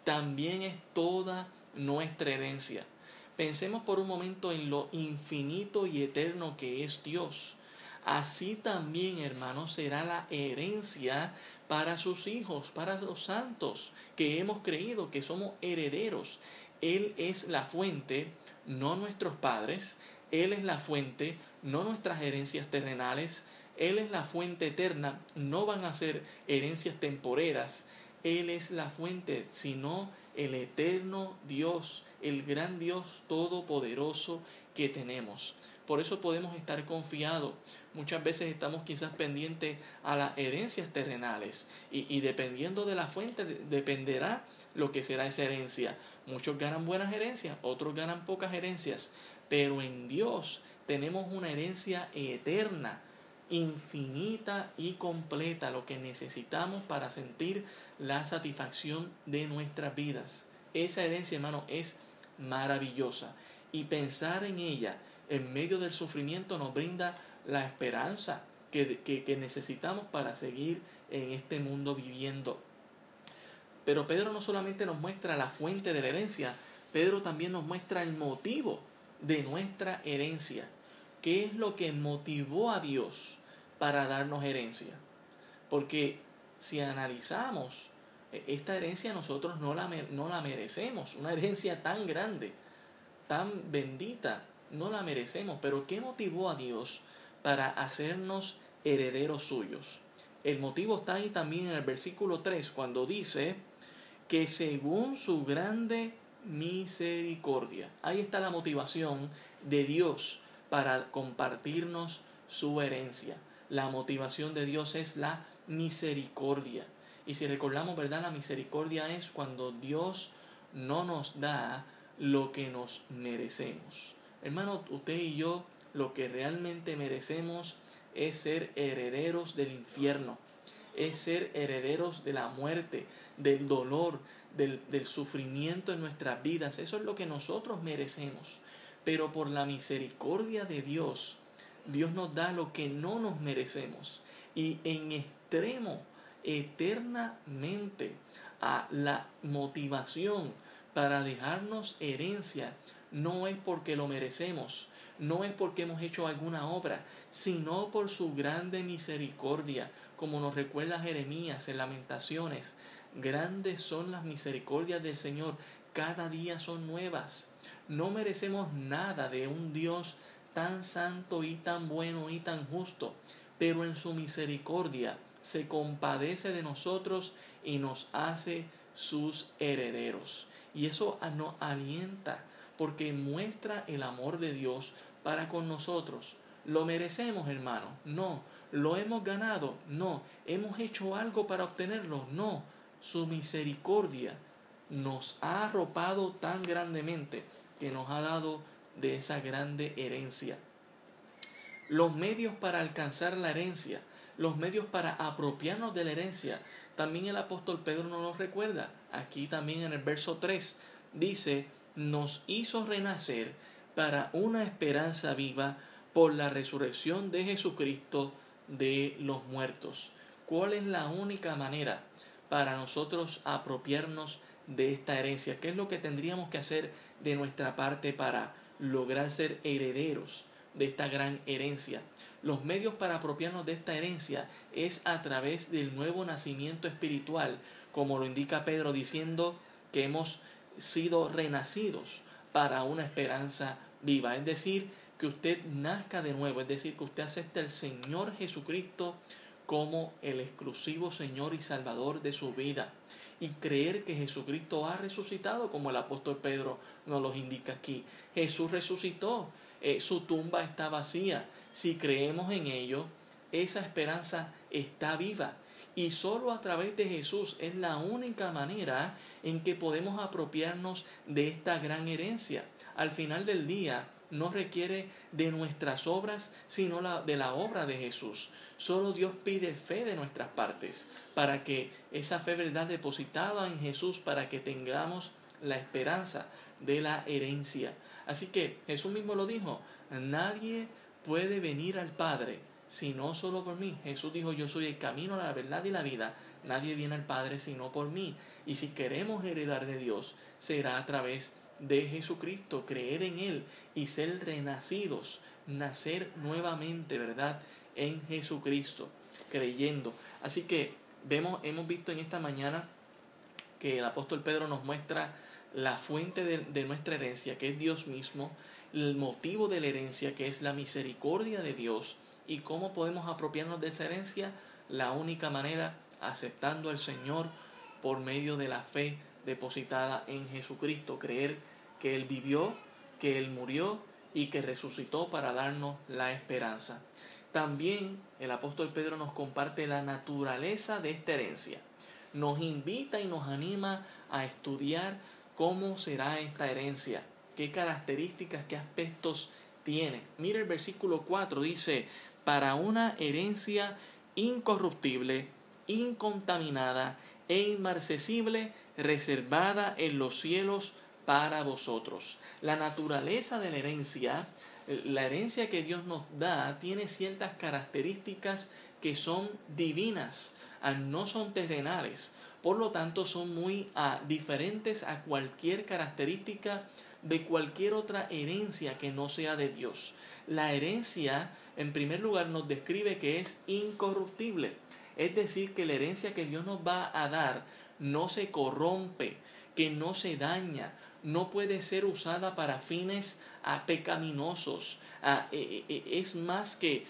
también es toda nuestra herencia. Pensemos por un momento en lo infinito y eterno que es Dios. Así también, hermanos, será la herencia para sus hijos, para los santos, que hemos creído que somos herederos. Él es la fuente, no nuestros padres, Él es la fuente, no nuestras herencias terrenales, Él es la fuente eterna, no van a ser herencias temporeras, Él es la fuente, sino el eterno Dios, el gran Dios todopoderoso que tenemos. Por eso podemos estar confiados. Muchas veces estamos quizás pendientes a las herencias terrenales y, dependiendo de la fuente dependerá lo que será esa herencia. Muchos ganan buenas herencias, otros ganan pocas herencias, pero en Dios tenemos una herencia eterna, infinita y completa, lo que necesitamos para sentir la satisfacción de nuestras vidas. Esa herencia, hermano, es maravillosa y pensar en ella en medio del sufrimiento nos brinda la esperanza que, que, necesitamos para seguir en este mundo viviendo. Pero Pedro no solamente nos muestra la fuente de la herencia, Pedro también nos muestra el motivo de nuestra herencia. ¿Qué es lo que motivó a Dios para darnos herencia? Porque si analizamos, e, esta herencia nosotros no la, no la merecemos, una herencia tan grande, tan bendita, no la merecemos, pero ¿qué motivó a Dios para hacernos herederos suyos? El motivo está ahí también en el versículo 3, cuando dice que según su grande misericordia, ahí está la motivación de Dios para compartirnos su herencia. La motivación de Dios es la misericordia. Y si recordamos, ¿verdad? La misericordia es cuando Dios no nos da lo que nos merecemos. Hermano, usted y yo lo que realmente merecemos es ser herederos del infierno, es ser herederos de la muerte, del dolor, del, sufrimiento en nuestras vidas. Eso es lo que nosotros merecemos. Pero por la misericordia de Dios, Dios nos da lo que no nos merecemos. Y en extremo, eternamente, a la motivación para dejarnos herencia no es porque lo merecemos, no es porque hemos hecho alguna obra, sino por su grande misericordia, como nos recuerda Jeremías en Lamentaciones. Grandes son las misericordias del Señor, cada día son nuevas. No merecemos nada de un Dios tan santo y tan bueno y tan justo, pero en su misericordia se compadece de nosotros y nos hace sus herederos. Y eso nos alienta porque muestra el amor de Dios para con nosotros. ¿Lo merecemos, hermano? No. ¿Lo hemos ganado? No. ¿Hemos hecho algo para obtenerlo? No. Su misericordia nos ha arropado tan grandemente que nos ha dado de esa grande herencia. Los medios para alcanzar la herencia, los medios para apropiarnos de la herencia, también el apóstol Pedro nos lo recuerda. Aquí también en el verso 3 dice, nos hizo renacer para una esperanza viva por la resurrección de Jesucristo de los muertos. ¿Cuál es la única manera para nosotros apropiarnos de esta herencia? ¿Qué es lo que tendríamos que hacer de nuestra parte para lograr ser herederos de esta gran herencia? Los medios para apropiarnos de esta herencia es a través del nuevo nacimiento espiritual, como lo indica Pedro diciendo que hemos sido renacidos para una esperanza viva. Es decir, que usted nazca de nuevo, es decir, que usted acepte al Señor Jesucristo como el exclusivo Señor y Salvador de su vida y creer que Jesucristo ha resucitado, como el apóstol Pedro nos lo indica aquí. Jesús resucitó, eh, su tumba está vacía. Si creemos en ello, esa esperanza está viva y solo a través de Jesús es la única manera en que podemos apropiarnos de esta gran herencia. Al final del día no requiere de nuestras obras, sino la, de la obra de Jesús. Solo Dios pide fe de nuestras partes para que esa fe verdad depositada en Jesús, para que tengamos la esperanza de la herencia. Así que Jesús mismo lo dijo, nadie puede venir al Padre sino solo por mí. Jesús dijo, yo soy el camino, la verdad y la vida. Nadie viene al Padre sino por mí. Y si queremos heredar de Dios, será a través de Jesucristo, creer en Él y ser renacidos, nacer nuevamente, ¿verdad? En Jesucristo, creyendo. Así que vemos, hemos visto en esta mañana que el apóstol Pedro nos muestra la fuente de, de nuestra herencia, que es Dios mismo, el motivo de la herencia, que es la misericordia de Dios, ¿Y cómo podemos apropiarnos de esa herencia? La única manera, aceptando al Señor por medio de la fe depositada en Jesucristo, creer que Él vivió, que Él murió y que resucitó para darnos la esperanza. También el apóstol Pedro nos comparte la naturaleza de esta herencia. Nos invita y nos anima a estudiar cómo será esta herencia, qué características, qué aspectos tiene. Mira el versículo 4, dice, para una herencia incorruptible, incontaminada e inmarcesible, reservada en los cielos para vosotros. La naturaleza de la herencia, la herencia que Dios nos da, tiene ciertas características que son divinas, ah, no son terrenales. Por lo tanto, son muy ah, diferentes a cualquier característica de cualquier otra herencia que no sea de Dios. La herencia en primer lugar nos describe que es incorruptible. Es decir, que la herencia que Dios nos va a dar no se corrompe, que no se daña, no puede ser usada para fines ah, pecaminosos. Ah, e, e, e, es más que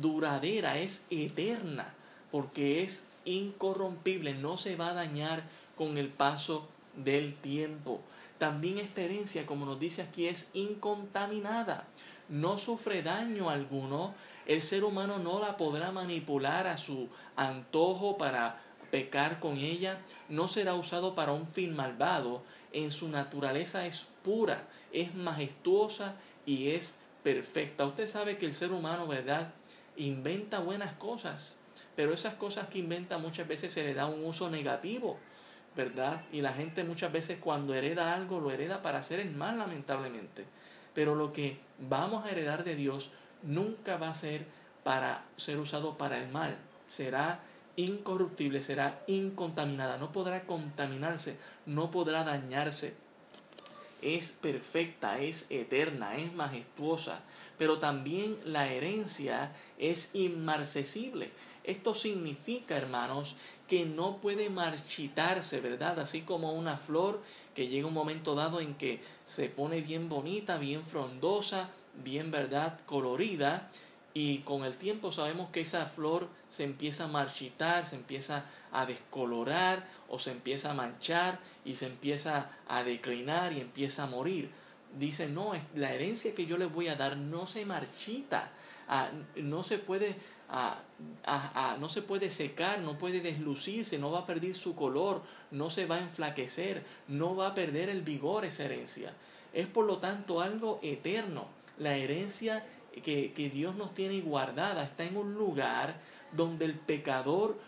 duradera, es eterna, porque es incorrompible, no se va a dañar con el paso del tiempo. También esta herencia, como nos dice aquí, es incontaminada no sufre daño alguno, el ser humano no la podrá manipular a su antojo para pecar con ella, no será usado para un fin malvado. En su naturaleza es pura, es majestuosa y es perfecta. Usted sabe que el ser humano, ¿verdad? Inventa buenas cosas, pero esas cosas que inventa muchas veces se le da un uso negativo, ¿verdad? Y la gente muchas veces cuando hereda algo lo hereda para hacer el mal, lamentablemente. Pero lo que vamos a heredar de Dios nunca va a ser para ser usado para el mal. Será incorruptible, será incontaminada, no podrá contaminarse, no podrá dañarse. Es perfecta, es eterna, es majestuosa, pero también la herencia es inmarcesible. Esto significa, hermanos, que no puede marchitarse, ¿verdad? Así como una flor que llega un momento dado en que se pone bien bonita, bien frondosa, bien, ¿verdad?, colorida, y con el tiempo sabemos que esa flor se empieza a marchitar, se empieza a descolorar o se empieza a manchar y se empieza a declinar y empieza a morir. Dice, no, la herencia que yo les voy a dar no se marchita, ah, no se puede ah, ah, no se puede secar, no puede deslucirse, no va a perder su color, no se va a enflaquecer, no va a perder el vigor esa herencia. Es por lo tanto algo eterno. La herencia que, Dios nos tiene guardada está en un lugar donde el pecador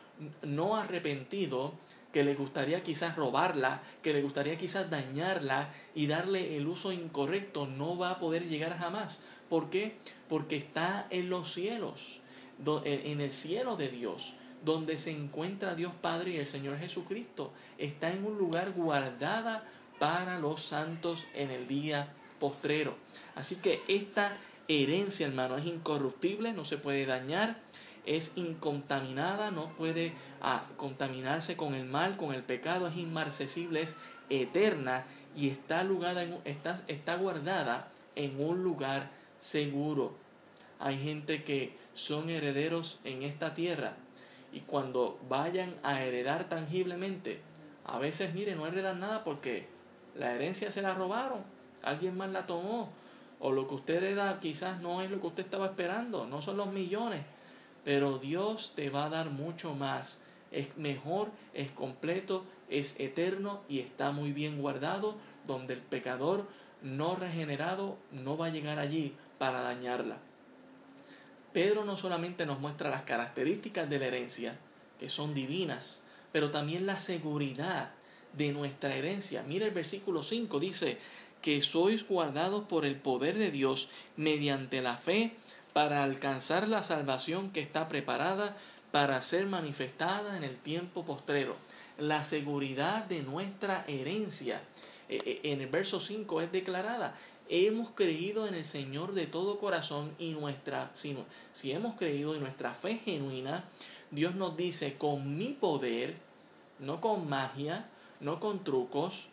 no arrepentido, que le gustaría quizás robarla, que le gustaría quizás dañarla y darle el uso incorrecto, no va a poder llegar jamás. ¿Por qué? Porque está en los cielos, en el cielo de Dios, donde se encuentra Dios Padre y el Señor Jesucristo. Está en un lugar guardada para los santos en el día postrero. Así que esta herencia, hermano, es incorruptible, no se puede dañar, es incontaminada, no puede ah, contaminarse con el mal, con el pecado, es inmarcesible, es eterna y está, en, está, está guardada en un lugar seguro. Hay gente que son herederos en esta tierra y cuando vayan a heredar tangiblemente, a veces, mire, no heredan nada porque la herencia se la robaron, alguien más la tomó, o lo que usted hereda quizás no es lo que usted estaba esperando, no son los millones, pero Dios te va a dar mucho más. Es mejor, es completo, es eterno y está muy bien guardado, donde el pecador no regenerado no va a llegar allí para dañarla. Pedro no solamente nos muestra las características de la herencia, que son divinas, pero también la seguridad de nuestra herencia. Mira el versículo 5, dice, que sois guardados por el poder de Dios mediante la fe para alcanzar la salvación que está preparada para ser manifestada en el tiempo postrero. La seguridad de nuestra herencia. E, e, en el verso 5 es declarada. Hemos creído en el Señor de todo corazón y nuestra, si, si hemos creído en nuestra fe genuina, Dios nos dice, con mi poder, no con magia, no con trucos,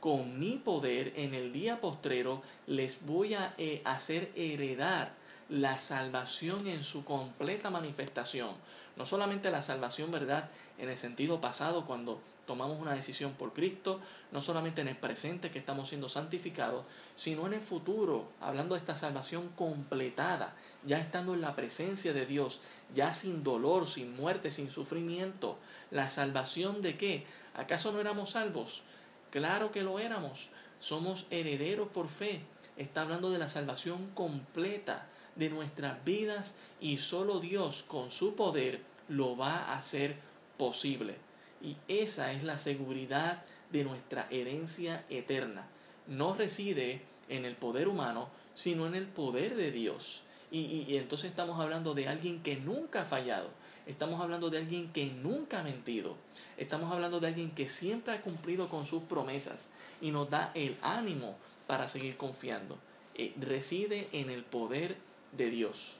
con mi poder en el día postrero les voy a eh, hacer heredar la salvación en su completa manifestación. No solamente la salvación, ¿verdad? En el sentido pasado, cuando tomamos una decisión por Cristo, no solamente en el presente que estamos siendo santificados, sino en el futuro, hablando de esta salvación completada, ya estando en la presencia de Dios, ya sin dolor, sin muerte, sin sufrimiento. ¿La salvación de qué? ¿Acaso no éramos salvos? Claro que lo éramos. Somos herederos por fe. Está hablando de la salvación completa de nuestras vidas y solo Dios con su poder lo va a hacer posible. Y esa es la seguridad de nuestra herencia eterna. No reside en el poder humano, sino en el poder de Dios. Y, y, entonces estamos hablando de alguien que nunca ha fallado, Estamos hablando de alguien que nunca ha mentido. Estamos hablando de alguien que siempre ha cumplido con sus promesas y nos da el ánimo para seguir confiando. Eh, reside en el poder de Dios.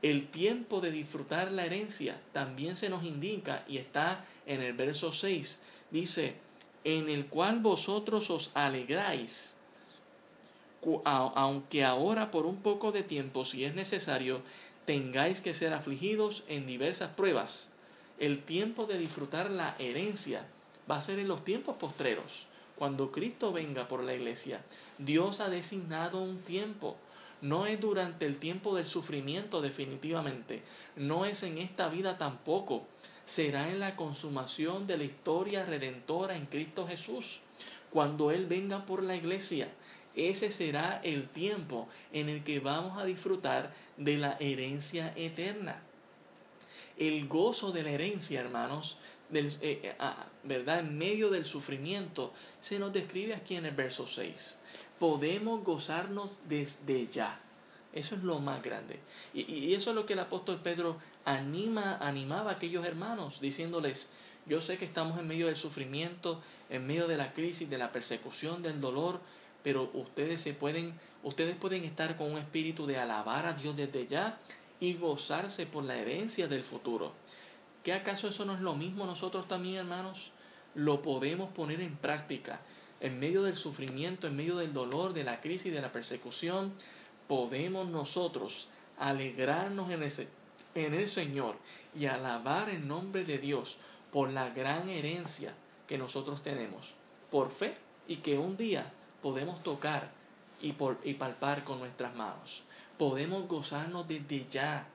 El tiempo de disfrutar la herencia también se nos indica y está en el verso 6. Dice, en el cual vosotros os alegráis, aunque ahora por un poco de tiempo, si es necesario, tengáis que ser afligidos en diversas pruebas. El tiempo de disfrutar la herencia va a ser en los tiempos postreros, cuando Cristo venga por la iglesia. Dios ha designado un tiempo. No es durante el tiempo del sufrimiento definitivamente. No es en esta vida tampoco. será en la consumación de la historia redentora en Cristo Jesús, cuando Él venga por la iglesia. Ese será el tiempo en el que vamos a disfrutar de la herencia eterna. El gozo de la herencia, hermanos, del, eh, eh, ah, ¿verdad? En medio del sufrimiento, se nos describe aquí en el verso 6. Podemos gozarnos desde ya. Eso es lo más grande. Y, y, eso es lo que el apóstol Pedro anima, animaba a aquellos hermanos, diciéndoles, yo sé que estamos en medio del sufrimiento, en medio de la crisis, de la persecución, del dolor, pero ustedes se pueden, ustedes pueden estar con un espíritu de alabar a Dios desde ya y gozarse por la herencia del futuro. ¿Qué acaso eso no es lo mismo nosotros también, hermanos? Lo podemos poner en práctica. En medio del sufrimiento, en medio del dolor, de la crisis, de la persecución, podemos nosotros alegrarnos en, ese, en el Señor y alabar el nombre de Dios por la gran herencia que nosotros tenemos, por fe y que un día podemos tocar y, por, y palpar con nuestras manos. Podemos gozarnos desde ya.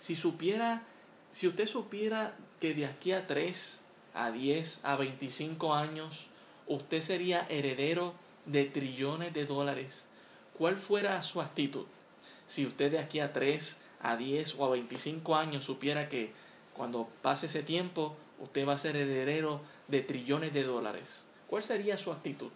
Si supiera, si usted supiera que de aquí a 3, a 10, a 25 años, usted sería heredero de trillones de dólares, ¿cuál fuera su actitud? Si usted de aquí a 3, a 10 o a 25 años supiera que cuando pase ese tiempo usted va a ser heredero de trillones de dólares, ¿cuál sería su actitud?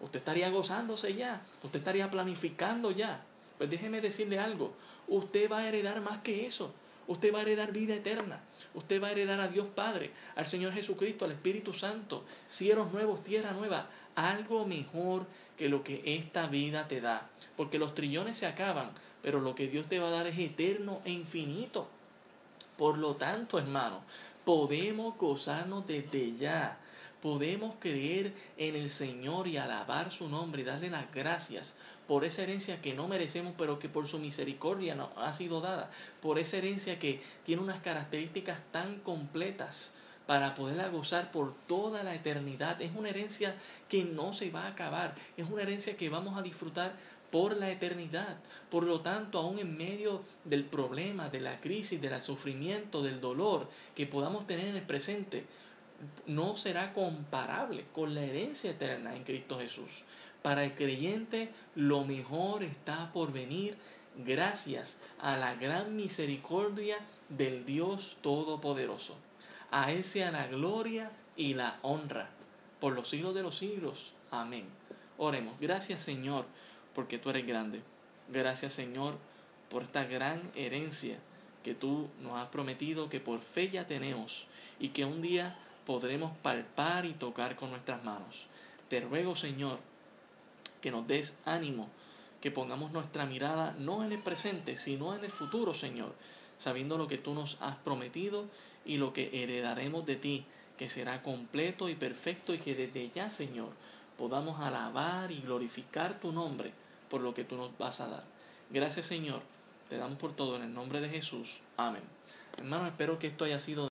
Usted estaría gozándose ya, usted estaría planificando ya. Pues déjeme decirle algo, usted va a heredar más que eso. Usted va a heredar vida eterna. Usted va a heredar a Dios Padre, al Señor Jesucristo, al Espíritu Santo, cielos nuevos, tierra nueva, algo mejor que lo que esta vida te da. Porque los trillones se acaban, pero lo que Dios te va a dar es eterno e infinito. Por lo tanto, hermano, podemos gozarnos desde ya. Podemos creer en el Señor y alabar su nombre y darle las gracias por esa herencia que no merecemos, pero que por su misericordia nos ha sido dada, por esa herencia que tiene unas características tan completas para poderla gozar por toda la eternidad. Es una herencia que no se va a acabar, es una herencia que vamos a disfrutar por la eternidad. Por lo tanto, aún en medio del problema, de la crisis, del sufrimiento, del dolor que podamos tener en el presente, no será comparable con la herencia eterna en Cristo Jesús. Para el creyente lo mejor está por venir gracias a la gran misericordia del Dios Todopoderoso. A Él sea la gloria y la honra por los siglos de los siglos. Amén. Oremos. Gracias Señor porque tú eres grande. Gracias Señor por esta gran herencia que tú nos has prometido que por fe ya tenemos y que un día podremos palpar y tocar con nuestras manos. Te ruego Señor que nos des ánimo, que pongamos nuestra mirada no en el presente, sino en el futuro, Señor, sabiendo lo que tú nos has prometido y lo que heredaremos de ti, que será completo y perfecto y que desde ya, Señor, podamos alabar y glorificar tu nombre por lo que tú nos vas a dar. Gracias, Señor. Te damos por todo en el nombre de Jesús. Amén. Hermano, espero que esto haya sido